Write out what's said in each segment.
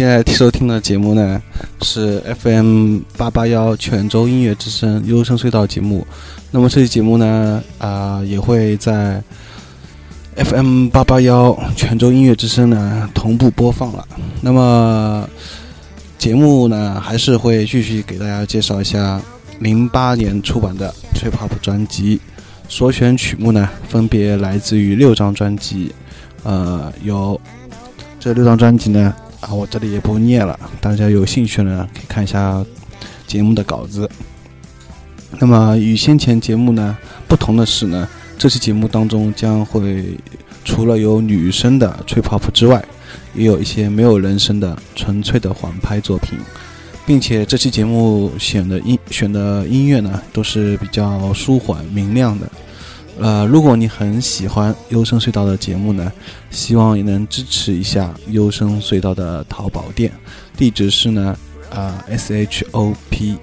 现在收听的节目呢是 FM 八八幺泉州音乐之声优声隧道节目。那么这期节目呢，啊、也会在 FM 八八幺泉州音乐之声呢同步播放了。那么节目呢，还是会继续给大家介绍一下零八年出版的 Trip Hop 专辑。所选曲目呢，分别来自于六张专辑，呃，有这六张专辑呢，啊，我这里也不念了，大家有兴趣呢，可以看一下节目的稿子。那么与先前节目呢不同的是呢，这期节目当中将会除了有女生的吹泡泡之外，也有一些没有人声的纯粹的缓拍作品，并且这期节目选的音选的音乐呢都是比较舒缓明亮的。呃，如果你很喜欢优声隧道的节目呢，希望也能支持一下优声隧道的淘宝店，地址是呢，啊、s h o p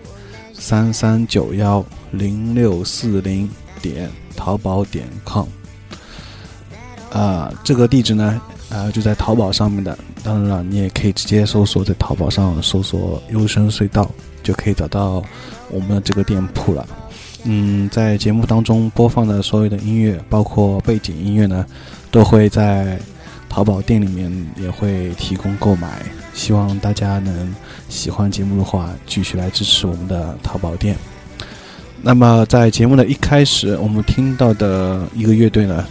三三九幺零六四零点淘宝点 com，啊、这个地址呢，啊、就在淘宝上面的。当然了，你也可以直接搜索在淘宝上搜索“优声隧道”，就可以找到我们的这个店铺了。嗯，在节目当中播放的所有的音乐，包括背景音乐呢，都会在淘宝店里面也会提供购买。希望大家能喜欢节目的话，继续来支持我们的淘宝店。那么在节目的一开始，我们听到的一个乐队呢，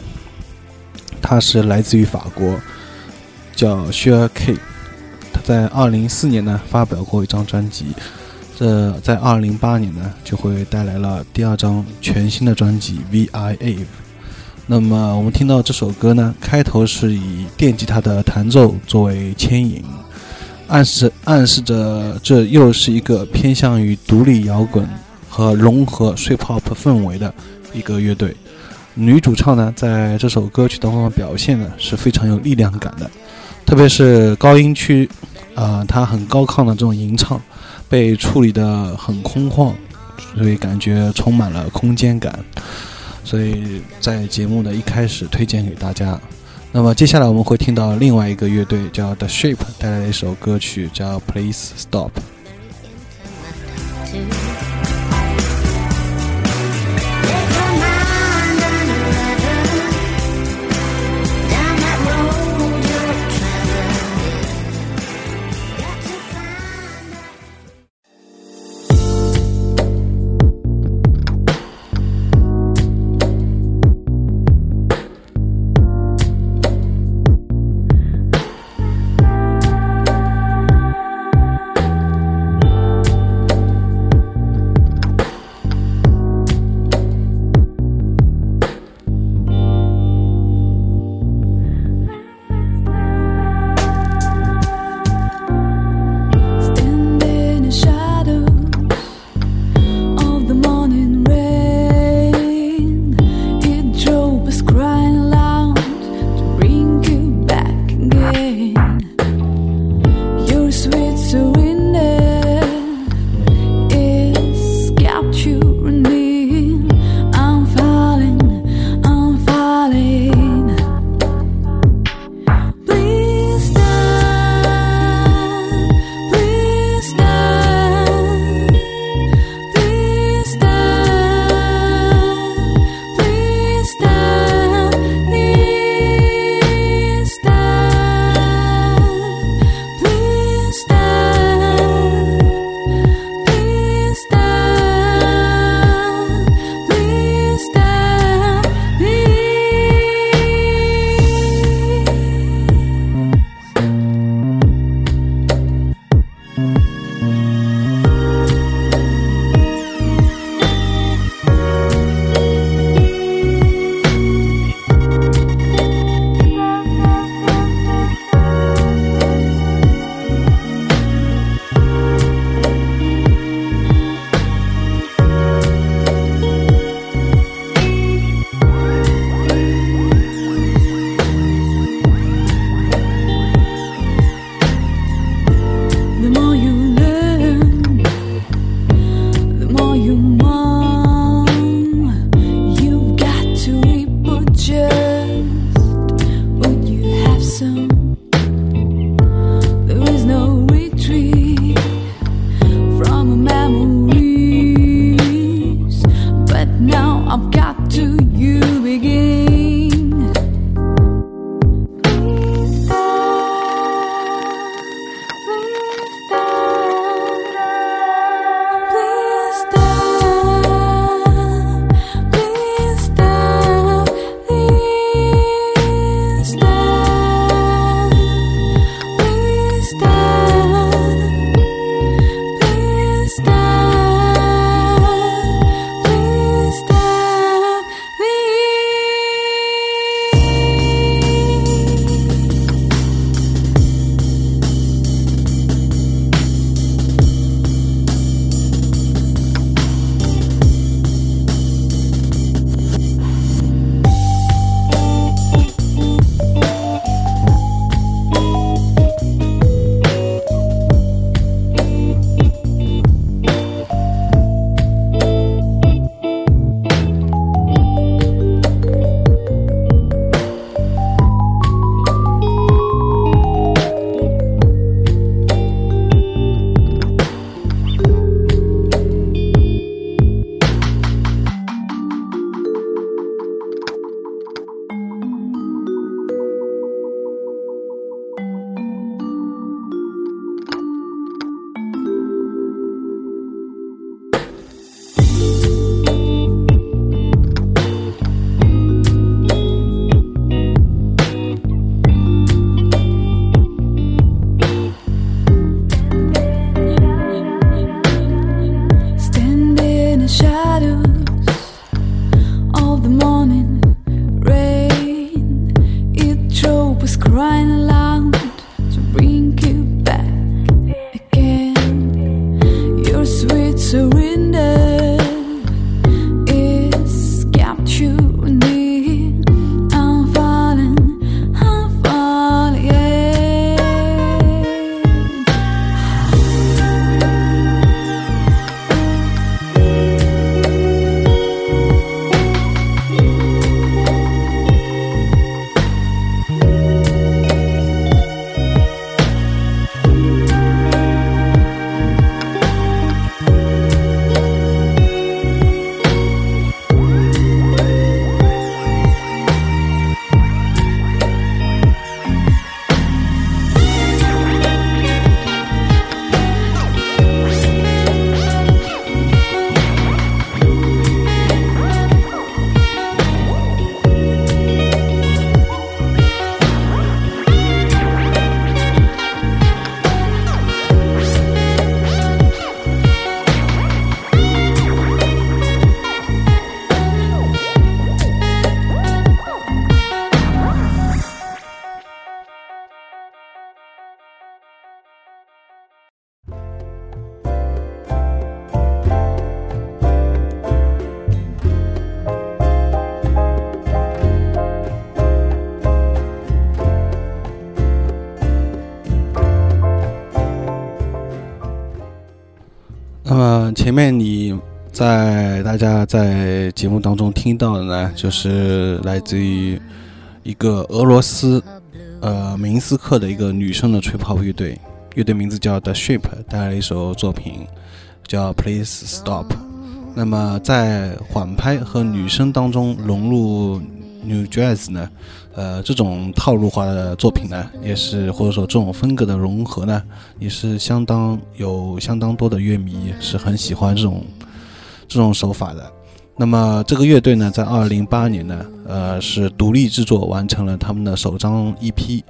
它是来自于法国，叫 Sure K。他在二零一四年呢发表过一张专辑，这在二零零八年呢就会带来了第二张全新的专辑《V.I. Ave》。那么我们听到这首歌呢，开头是以电吉他的弹奏作为牵引，暗示暗示着这又是一个偏向于独立摇滚和融合 trip hop 氛围的一个乐队。女主唱呢，在这首歌曲当中的表现呢是非常有力量感的，特别是高音区，啊、她很高亢的这种吟唱，被处理得很空旷，所以感觉充满了空间感。所以在节目的一开始推荐给大家。那么接下来我们会听到另外一个乐队叫 The Shape 带来的一首歌曲叫 Please Stop。前面你在大家在节目当中听到的呢，就是来自于一个俄罗斯呃明斯克的一个女生的吹泡乐队，乐队名字叫 The Ship，带来一首作品叫 Please Stop。那么在缓拍和女声当中融入 New Jazz 呢，呃，这种套路化的作品呢，也是或者说这种风格的融合呢，也是相当有相当多的乐迷是很喜欢这种这种手法的。那么这个乐队呢，在二零零八年呢，呃，是独立制作完成了他们的首张 EP。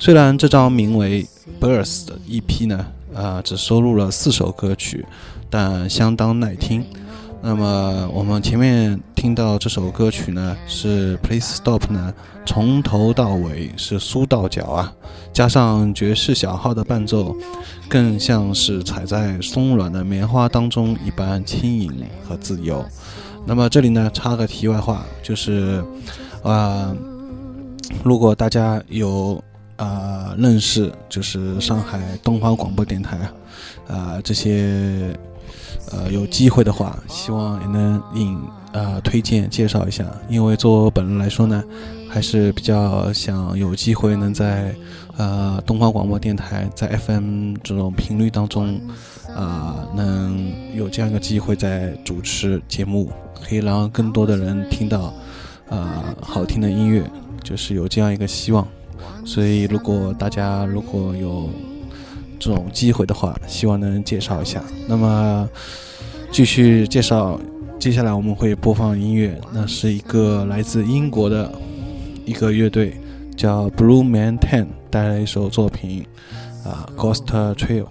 虽然这张名为《Birth》的 EP 呢，呃、只收录了四首歌曲，但相当耐听。那么我们前面听到这首歌曲呢，是《Please Stop》呢，从头到尾是苏到脚啊，加上爵士小号的伴奏，更像是踩在松软的棉花当中一般轻盈和自由。那么这里呢，插个题外话，就是，啊、如果大家有啊、认识，就是上海东方广播电台啊、这些呃有机会的话，希望也能引啊、推荐介绍一下，因为作为我本人来说呢，还是比较想有机会能在呃东方广播电台在 FM 这种频率当中啊、能有这样一个机会在主持节目，可以让更多的人听到啊、好听的音乐，就是有这样一个希望。所以，如果大家如果有这种机会的话，希望能介绍一下。那么，继续介绍，接下来我们会播放音乐，那是一个来自英国的一个乐队，叫 Blue Man Ten，带来一首作品啊，《Ghost Trail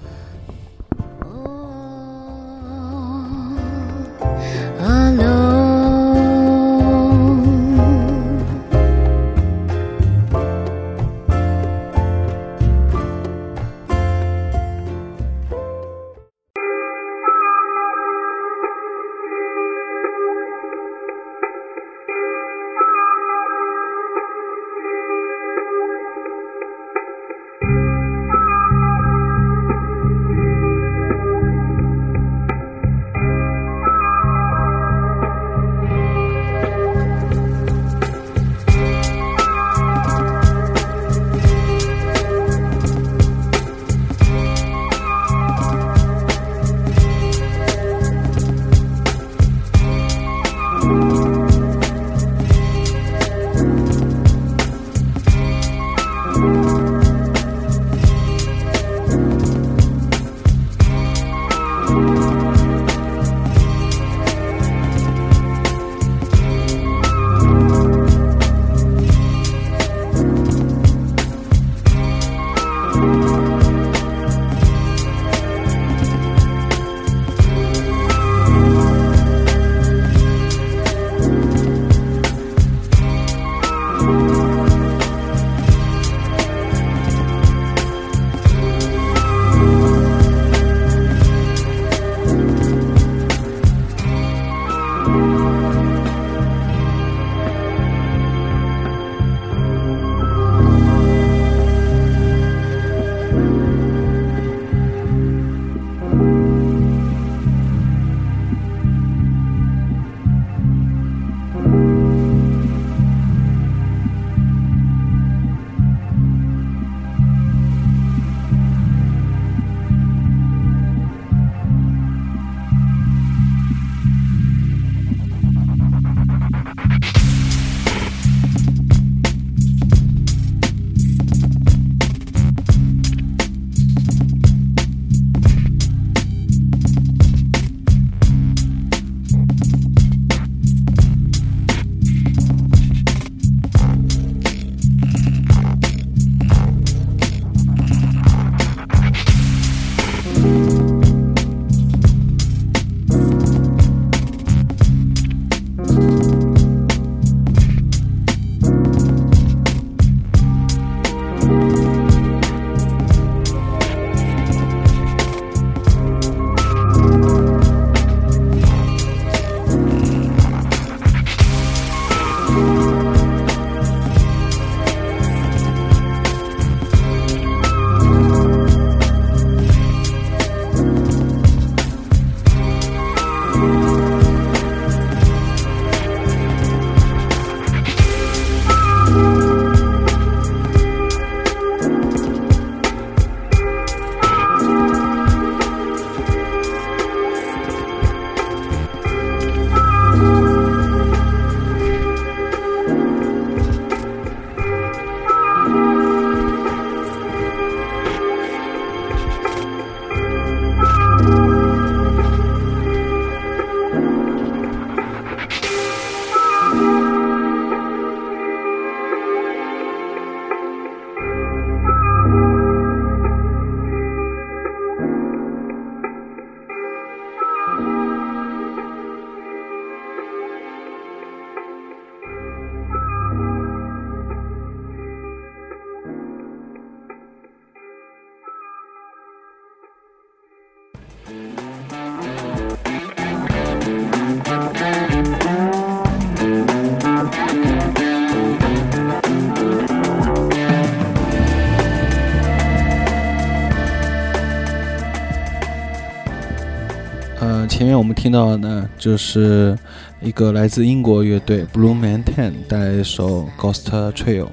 听到呢，就是一个来自英国乐队 Blue Man Ten 带来一首 Ghost Trail。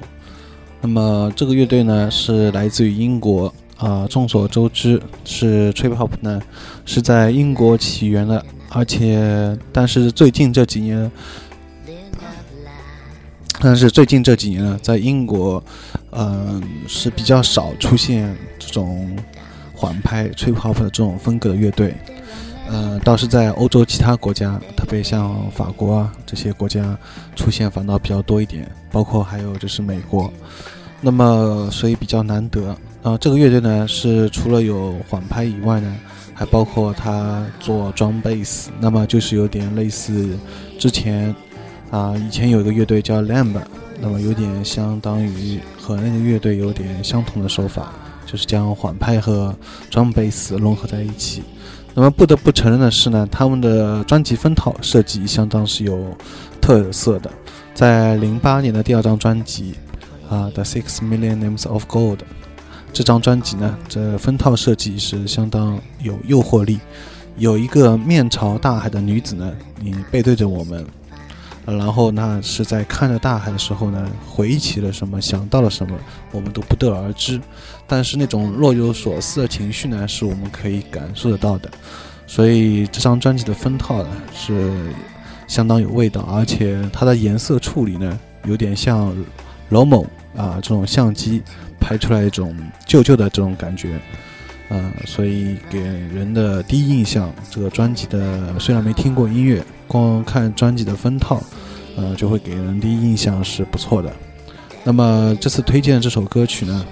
那么这个乐队呢是来自于英国啊、众所周知是 Trip Hop 呢是在英国起源的，而且但是最近这几年，但是最近这几年呢，在英国，嗯、是比较少出现这种缓拍 Trip Hop 的这种风格的乐队。呃，倒是在欧洲其他国家，特别像法国啊这些国家出现反倒比较多一点，包括还有就是美国。那么所以比较难得。啊、这个乐队呢是除了有缓拍以外呢，还包括他做 drum bass，那么就是有点类似之前啊、以前有一个乐队叫 Lamb，那么有点相当于和那个乐队有点相同的手法，就是将缓拍和 drum bass 融合在一起。那么不得不承认的是呢，他们的专辑封套设计相当是有特色的。在零八年的第二张专辑啊，《The Six Million Names of Gold》这张专辑呢，这封套设计是相当有诱惑力。有一个面朝大海的女子呢，你背对着我们，然后呢是在看着大海的时候呢，回忆起了什么，想到了什么，我们都不得而知。但是那种若有所思的情绪呢，是我们可以感受得到的。所以这张专辑的封套呢是相当有味道，而且它的颜色处理呢有点像 Lomo 啊这种相机拍出来一种旧旧的这种感觉，啊，所以给人的第一印象，这个专辑的虽然没听过音乐，光看专辑的封套，呃，就会给人第一印象是不错的。那么这次推荐这首歌曲呢，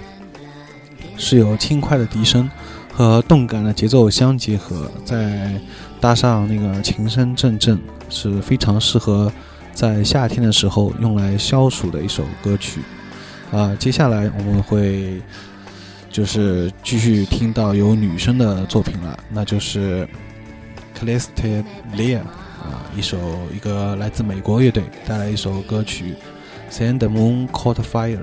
是由轻快的笛声和动感的节奏相结合，再搭上那个琴声阵阵，是非常适合在夏天的时候用来消暑的一首歌曲。啊、接下来我们会就是继续听到有女生的作品了，那就是 c l i s t Lear 啊，一首一个来自美国乐队带来一首歌曲《Send the Moon Caught Fire》。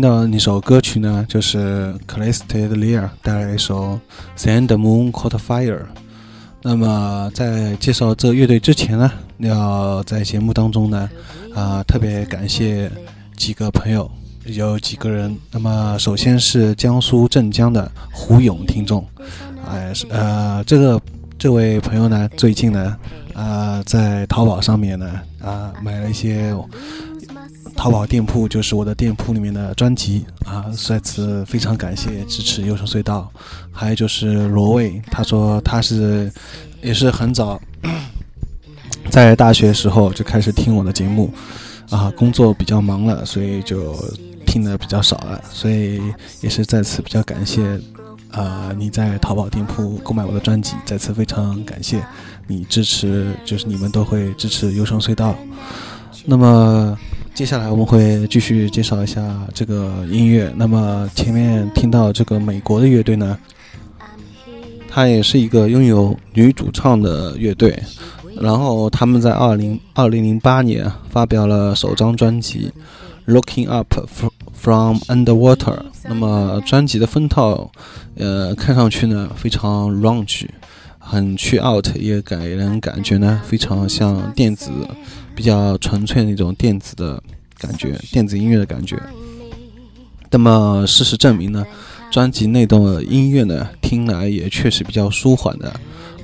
听到那首歌曲呢，就是 c l a s t e d Lear 带来一首《Send the Moon Caught Fire》。那么在介绍这乐队之前呢，要在节目当中呢，啊，特别感谢几个朋友，有几个人。那么首先是江苏镇江的胡勇听众，哎，呃，这个这位朋友呢，最近呢，啊，在淘宝上面呢，啊，买了一些。淘宝店铺就是我的店铺里面的专辑啊，在此非常感谢支持优声隧道。还有就是罗卫，他说他是也是很早 在大学时候就开始听我的节目啊，工作比较忙了，所以就听的比较少了，所以也是在此比较感谢啊你在淘宝店铺购买我的专辑，再次非常感谢你支持，就是你们都会支持优声隧道。那么。接下来我们会继续介绍一下这个音乐。那么前面听到这个美国的乐队呢，它也是一个拥有女主唱的乐队。然后他们在二零二零零八年发表了首张专辑《Looking Up From Underwater》。那么专辑的封套，呃，看上去呢非常 grunge，很去 out，也给人感觉呢非常像电子。比较纯粹那种电子的感觉，电子音乐的感觉。那么事实证明呢，专辑内的音乐呢，听来也确实比较舒缓的。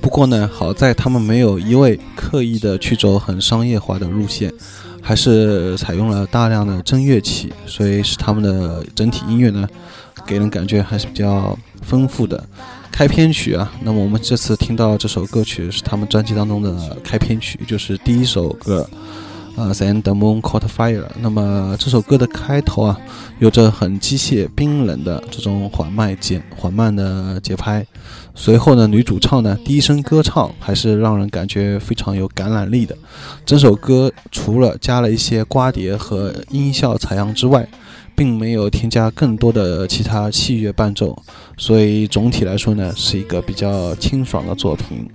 不过呢，好在他们没有一味刻意的去走很商业化的路线，还是采用了大量的真乐器，所以使他们的整体音乐呢，给人感觉还是比较丰富的。开篇曲啊，那么我们这次听到这首歌曲是他们专辑当中的开篇曲，就是第一首歌，呃，Send the Moon Caught Fire。那么这首歌的开头啊，有着很机械、冰冷的这种缓慢节、缓慢的节拍。随后呢，女主唱呢第一声歌唱还是让人感觉非常有感染力的。整首歌除了加了一些刮碟和音效采样之外，并没有添加更多的其他器乐伴奏，所以总体来说呢，是一个比较清爽的作品。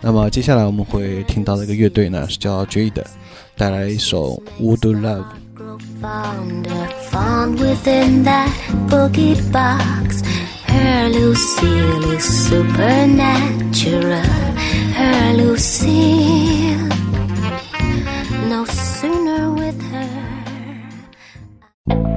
那么接下来我们会听到的一个乐队呢，是叫 Jade，带来一首《Would Love》。baby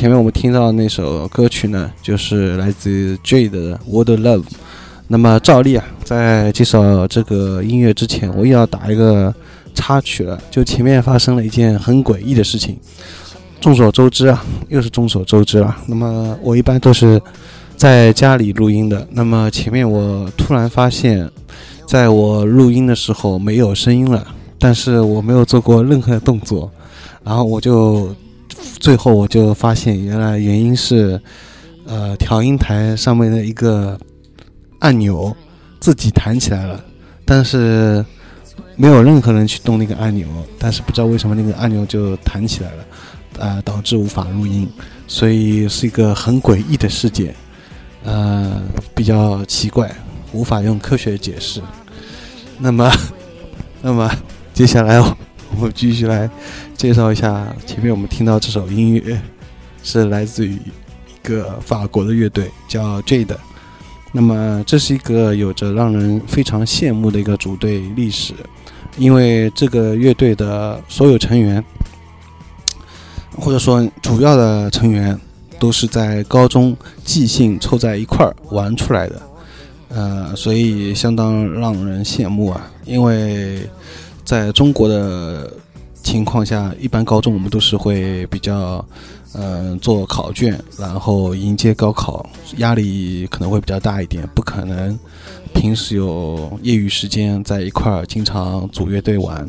前面我们听到那首歌曲呢，就是来自 Jade 的《Word Love》。那么照例啊，在介绍这个音乐之前，我也要打一个插曲了。就前面发生了一件很诡异的事情，众所周知啊，又是众所周知了。那么我一般都是在家里录音的。那么前面我突然发现，在我录音的时候没有声音了，但是我没有做过任何的动作，然后我就。最后我就发现，原来原因是，呃，调音台上面的一个按钮自己弹起来了，但是没有任何人去动那个按钮，但是不知道为什么那个按钮就弹起来了，呃，导致无法录音，所以是一个很诡异的事件，呃，比较奇怪，无法用科学解释。那么，那么接下来我们继续来。介绍一下，前面我们听到这首音乐是来自于一个法国的乐队，叫 Jade。那么这是一个有着让人非常羡慕的一个组队历史，因为这个乐队的所有成员，或者说主要的成员，都是在高中即兴凑在一块儿玩出来的，呃，所以相当让人羡慕啊。因为在中国的情况下，一般高中我们都是会比较，嗯、做考卷，然后迎接高考，压力可能会比较大一点，不可能平时有业余时间在一块儿经常组乐队玩。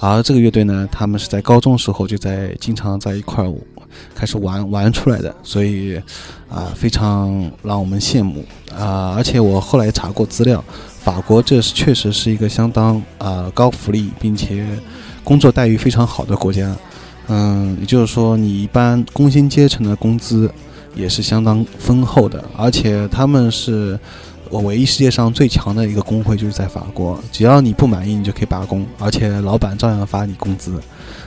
而这个乐队呢，他们是在高中时候就在经常在一块儿开始玩玩出来的，所以啊、非常让我们羡慕啊、而且我后来查过资料，法国这是确实是一个相当啊、高福利，并且工作待遇非常好的国家。嗯，也就是说，你一般工薪阶层的工资也是相当丰厚的，而且他们是我唯一世界上最强的一个工会，就是在法国，只要你不满意，你就可以罢工，而且老板照样发你工资，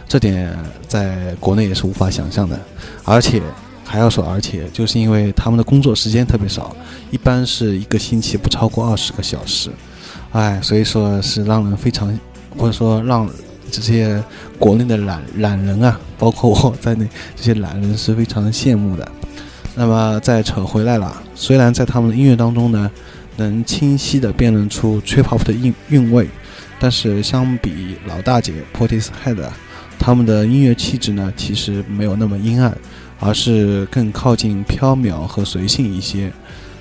这点在国内也是无法想象的。而且还要说，而且就是因为他们的工作时间特别少，一般是一个星期不超过二十个小时，哎，所以说是让人非常，或者说让这些国内的懒懒人啊，包括我在内，这些懒人是非常羡慕的。那么再扯回来了，虽然在他们的音乐当中呢，能清晰地辨认出 trip hop 的韵韵味，但是相比老大姐 Portishead，他们的音乐气质呢，其实没有那么阴暗，而是更靠近飘渺和随性一些。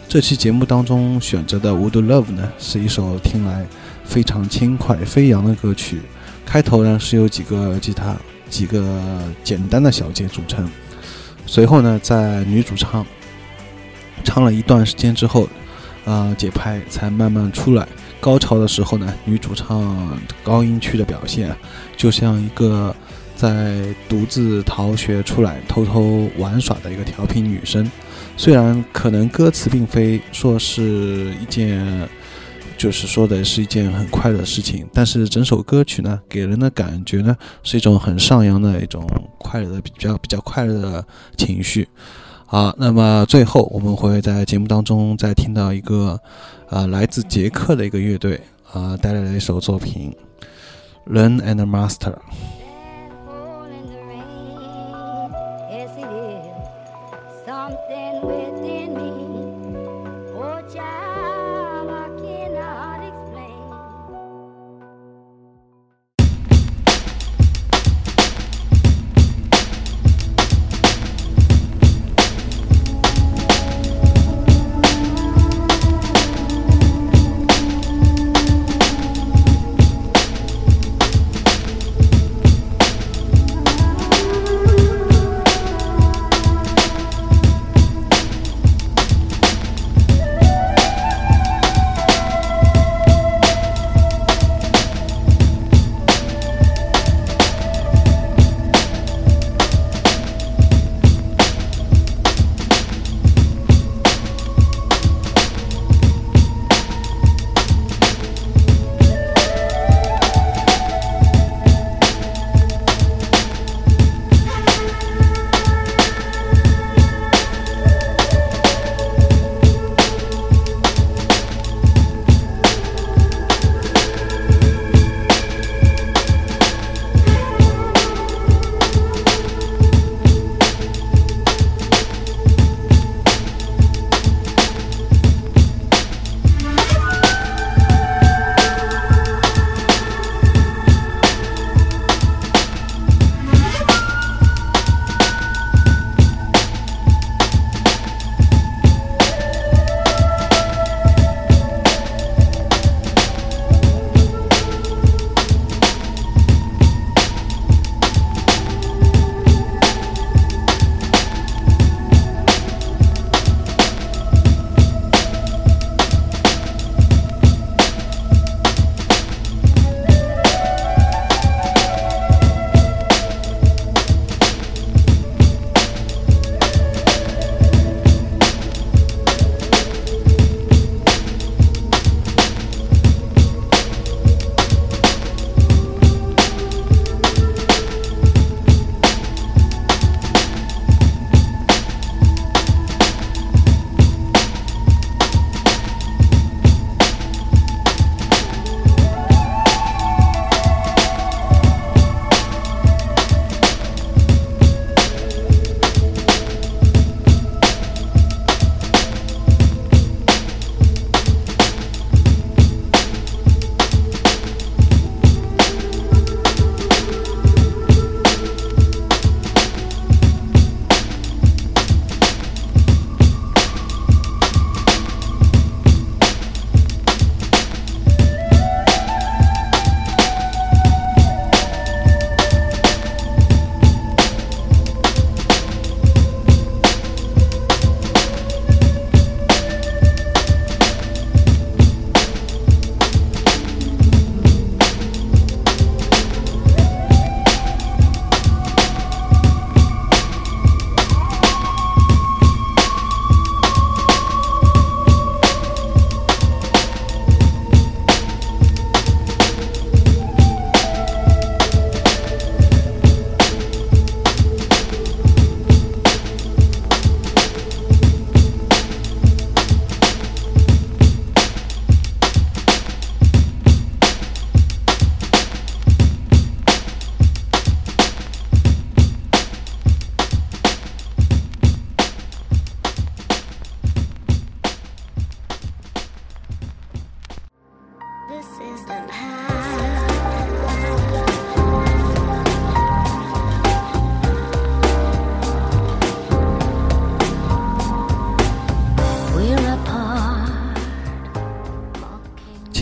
这期节目当中选择的《Would Love》呢，是一首听来非常轻快飞扬的歌曲。开头呢是由几个吉他、几个简单的小节组成，随后呢，在女主唱唱了一段时间之后，啊、节拍才慢慢出来。高潮的时候呢，女主唱高音区的表现就像一个在独自逃学出来偷偷玩耍的一个调皮女生。虽然可能歌词并非说是一件，就是说的是一件很快乐的事情，但是整首歌曲呢，给人的感觉呢是一种很上扬的一种快乐的比较比较快乐的情绪。好，那么最后我们会在节目当中再听到一个，啊、来自捷克的一个乐队啊、带来了一首作品《Learn and Master》。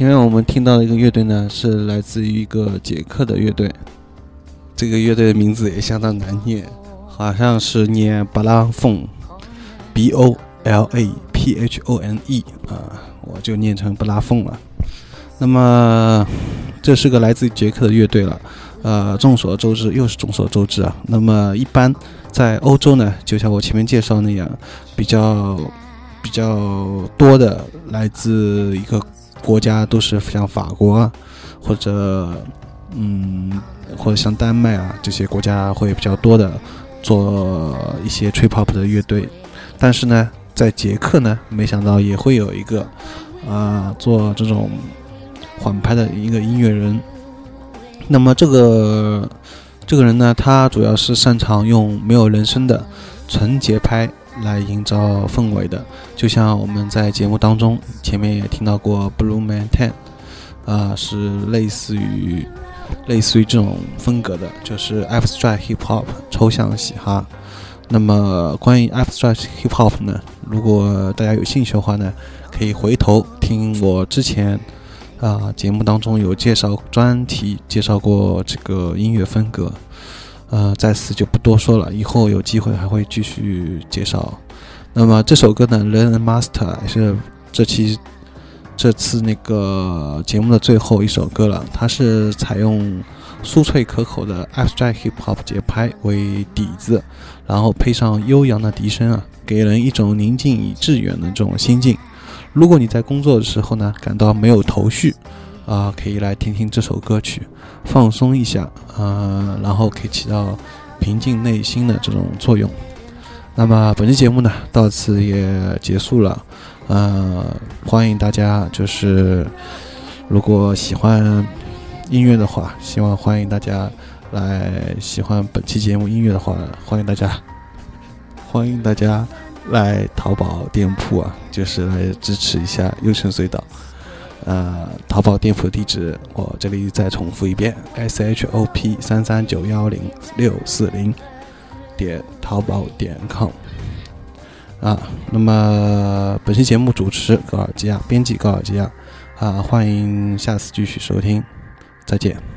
前面我们听到的一个乐队呢，是来自于一个捷克的乐队，这个乐队的名字也相当难念，好像是念巴拉凤，B O L A P H O N E 啊，我就念成布拉凤了。那么这是个来自捷克的乐队了，呃，众所周知，又是众所周知啊。那么一般在欧洲呢，就像我前面介绍那样，比较比较多的来自一个国家都是像法国啊，或者嗯，或者像丹麦啊这些国家会比较多的做一些 trip hop 的乐队。但是呢，在捷克呢，没想到也会有一个啊、做这种缓拍的一个音乐人。那么这个这个人呢，他主要是擅长用没有人声的纯节拍来营造氛围的，就像我们在节目当中前面也听到过 Blue Man Ten，啊、是类似于类似于这种风格的，就是 Abstract Hip Hop 抽象嘻哈。那么关于 Abstract Hip Hop 呢，如果大家有兴趣的话呢，可以回头听我之前啊、节目当中有介绍专题介绍过这个音乐风格，呃，在此就不多说了，以后有机会还会继续介绍。那么这首歌呢，《Learn and Master》也是这期这次那个节目的最后一首歌了，它是采用酥脆可口的 Abstract Hip Hop 节拍为底子，然后配上悠扬的笛声啊，给人一种宁静与致远的这种心境。如果你在工作的时候呢，感到没有头绪，啊、可以来听听这首歌曲，放松一下，啊，然后可以起到平静内心的这种作用。那么本期节目呢，到此也结束了，呃，欢迎大家就是如果喜欢音乐的话，希望欢迎大家来喜欢本期节目音乐的话，欢迎大家，欢迎大家来淘宝店铺啊，就是来支持一下优城隧道。呃，淘宝店铺地址我这里再重复一遍：s h o p 三三九幺零六四零点淘宝点 com。啊，那么本期节目主持高尔基亚，编辑高尔基亚，啊，欢迎下次继续收听，再见。